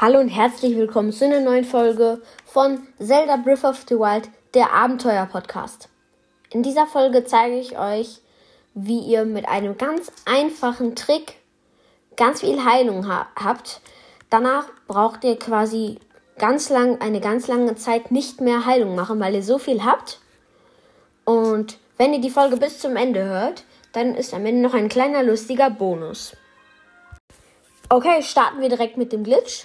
Hallo und herzlich willkommen zu einer neuen Folge von Zelda Breath of the Wild, der Abenteuer-Podcast. In dieser Folge zeige ich euch, wie ihr mit einem ganz einfachen Trick ganz viel Heilung ha habt. Danach braucht ihr quasi ganz lang, eine ganz lange Zeit nicht mehr Heilung machen, weil ihr so viel habt. Und wenn ihr die Folge bis zum Ende hört, dann ist am Ende noch ein kleiner lustiger Bonus. Okay, starten wir direkt mit dem Glitch.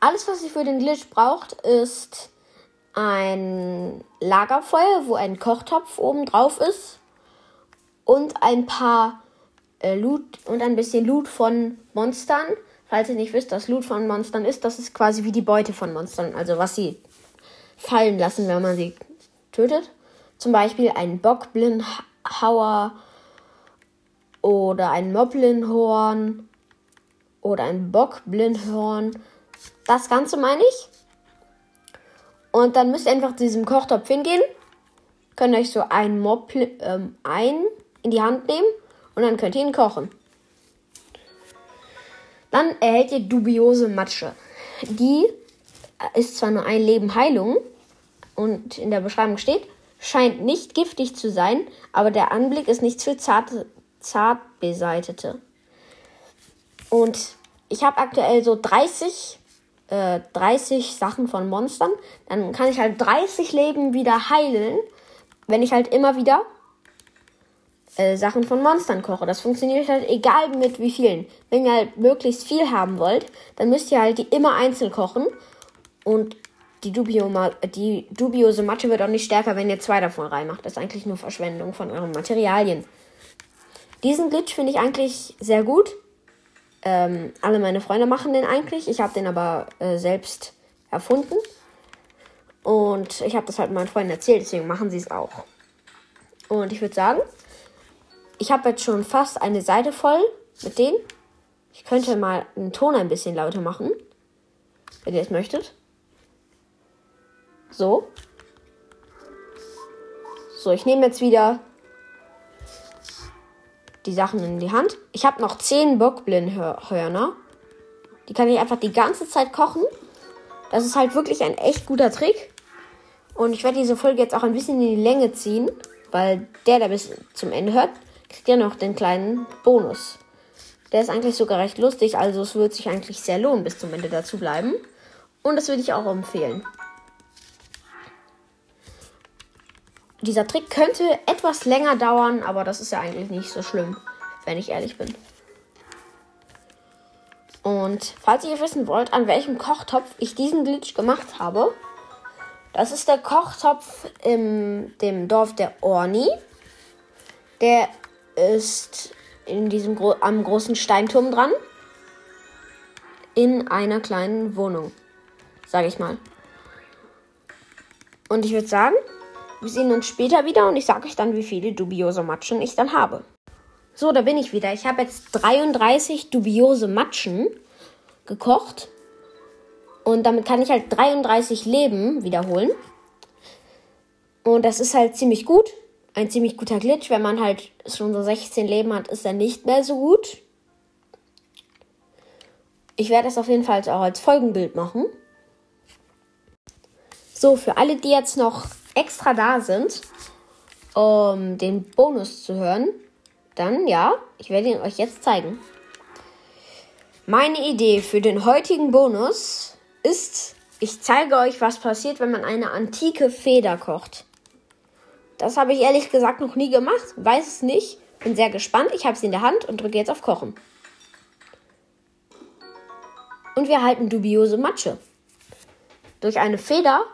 Alles, was ihr für den Glitch braucht, ist ein Lagerfeuer, wo ein Kochtopf oben drauf ist und ein paar äh, Loot und ein bisschen Loot von Monstern. Falls ihr nicht wisst, was Loot von Monstern ist, das ist quasi wie die Beute von Monstern, also was sie fallen lassen, wenn man sie tötet. Zum Beispiel ein Bockblinhauer oder ein Moblinhorn oder ein Bockblinhorn das Ganze meine ich. Und dann müsst ihr einfach zu diesem Kochtopf hingehen. Könnt euch so ein Mob ähm, ein in die Hand nehmen und dann könnt ihr ihn kochen. Dann erhält ihr dubiose Matsche. Die ist zwar nur ein Leben Heilung und in der Beschreibung steht, scheint nicht giftig zu sein, aber der Anblick ist nichts für zarte, zartbeseitete. Und ich habe aktuell so 30 äh, 30 Sachen von Monstern, dann kann ich halt 30 Leben wieder heilen, wenn ich halt immer wieder äh, Sachen von Monstern koche. Das funktioniert halt egal mit wie vielen. Wenn ihr halt möglichst viel haben wollt, dann müsst ihr halt die immer einzeln kochen und die, Dubio die dubiose Matsche wird auch nicht stärker, wenn ihr zwei davon reinmacht. Das ist eigentlich nur Verschwendung von euren Materialien. Diesen Glitch finde ich eigentlich sehr gut. Ähm, alle meine Freunde machen den eigentlich. Ich habe den aber äh, selbst erfunden. Und ich habe das halt meinen Freunden erzählt, deswegen machen sie es auch. Und ich würde sagen, ich habe jetzt schon fast eine Seite voll mit denen. Ich könnte mal den Ton ein bisschen lauter machen, wenn ihr es möchtet. So. So, ich nehme jetzt wieder die Sachen in die Hand. Ich habe noch 10 Bockblindhörner. Die kann ich einfach die ganze Zeit kochen. Das ist halt wirklich ein echt guter Trick. Und ich werde diese Folge jetzt auch ein bisschen in die Länge ziehen, weil der, der bis zum Ende hört, kriegt ja noch den kleinen Bonus. Der ist eigentlich sogar recht lustig, also es wird sich eigentlich sehr lohnen, bis zum Ende dazu bleiben. Und das würde ich auch empfehlen. Dieser Trick könnte etwas länger dauern, aber das ist ja eigentlich nicht so schlimm, wenn ich ehrlich bin. Und falls ihr wissen wollt, an welchem Kochtopf ich diesen Glitch gemacht habe, das ist der Kochtopf in dem Dorf der Orni. Der ist in diesem Gro am großen Steinturm dran. In einer kleinen Wohnung, sage ich mal. Und ich würde sagen, wir sehen uns später wieder und ich sage euch dann, wie viele dubiose Matschen ich dann habe. So, da bin ich wieder. Ich habe jetzt 33 dubiose Matschen gekocht. Und damit kann ich halt 33 Leben wiederholen. Und das ist halt ziemlich gut. Ein ziemlich guter Glitch. Wenn man halt schon so 16 Leben hat, ist er nicht mehr so gut. Ich werde das auf jeden Fall auch als Folgenbild machen. So, für alle, die jetzt noch extra da sind, um den Bonus zu hören, dann ja, ich werde ihn euch jetzt zeigen. Meine Idee für den heutigen Bonus ist, ich zeige euch, was passiert, wenn man eine antike Feder kocht. Das habe ich ehrlich gesagt noch nie gemacht, weiß es nicht, bin sehr gespannt. Ich habe sie in der Hand und drücke jetzt auf Kochen. Und wir halten dubiose Matsche. Durch eine Feder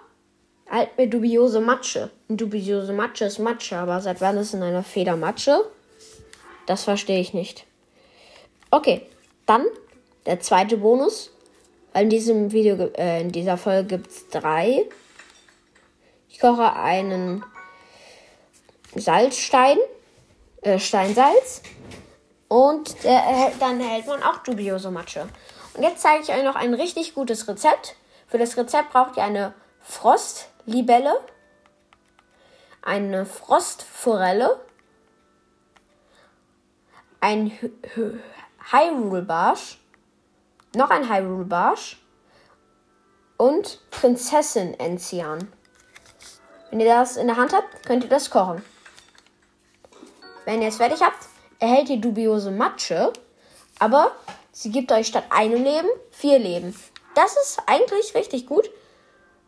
Halt mir dubiose Matsche. Dubiose Matsche ist Matsche, aber seit wann ist in einer Feder Matsche? Das verstehe ich nicht. Okay, dann der zweite Bonus. In diesem Video, äh, in dieser Folge gibt es drei. Ich koche einen Salzstein, äh, Steinsalz. Und äh, dann erhält man auch dubiose Matsche. Und jetzt zeige ich euch noch ein richtig gutes Rezept. Für das Rezept braucht ihr eine Frost Libelle, eine Frostforelle, ein Hyrule Barsch, noch ein Hyrule Barsch und Prinzessin Enzian. Wenn ihr das in der Hand habt, könnt ihr das kochen. Wenn ihr es fertig habt, erhält ihr dubiose Matsche, aber sie gibt euch statt einem Leben vier Leben. Das ist eigentlich richtig gut.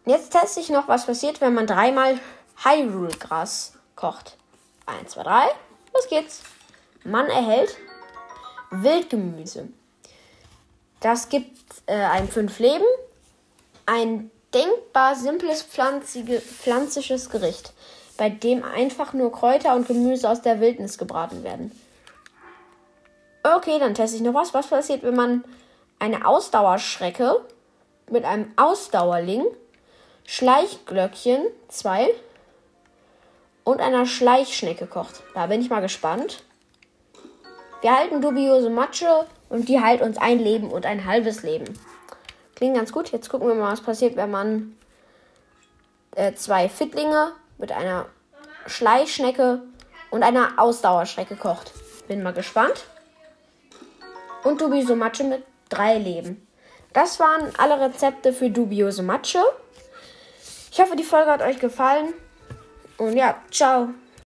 Jetzt teste ich noch, was passiert, wenn man dreimal Hyrule-Gras kocht. Eins, zwei, drei. Los geht's. Man erhält Wildgemüse. Das gibt äh, einem fünf Leben. Ein denkbar simples pflanzige, pflanzliches Gericht, bei dem einfach nur Kräuter und Gemüse aus der Wildnis gebraten werden. Okay, dann teste ich noch was. Was passiert, wenn man eine Ausdauerschrecke mit einem Ausdauerling, Schleichglöckchen 2 und einer Schleichschnecke kocht? Da bin ich mal gespannt. Wir halten dubiose Matsche und die heilt uns ein Leben und ein halbes Leben. Klingt ganz gut. Jetzt gucken wir mal, was passiert, wenn man äh, zwei Fittlinge mit einer Schleichschnecke und einer Ausdauerschrecke kocht. Bin mal gespannt. Und dubiose Matsche mit drei Leben. Das waren alle Rezepte für dubiose Matsche. Ich hoffe, die Folge hat euch gefallen. Und ja, ciao.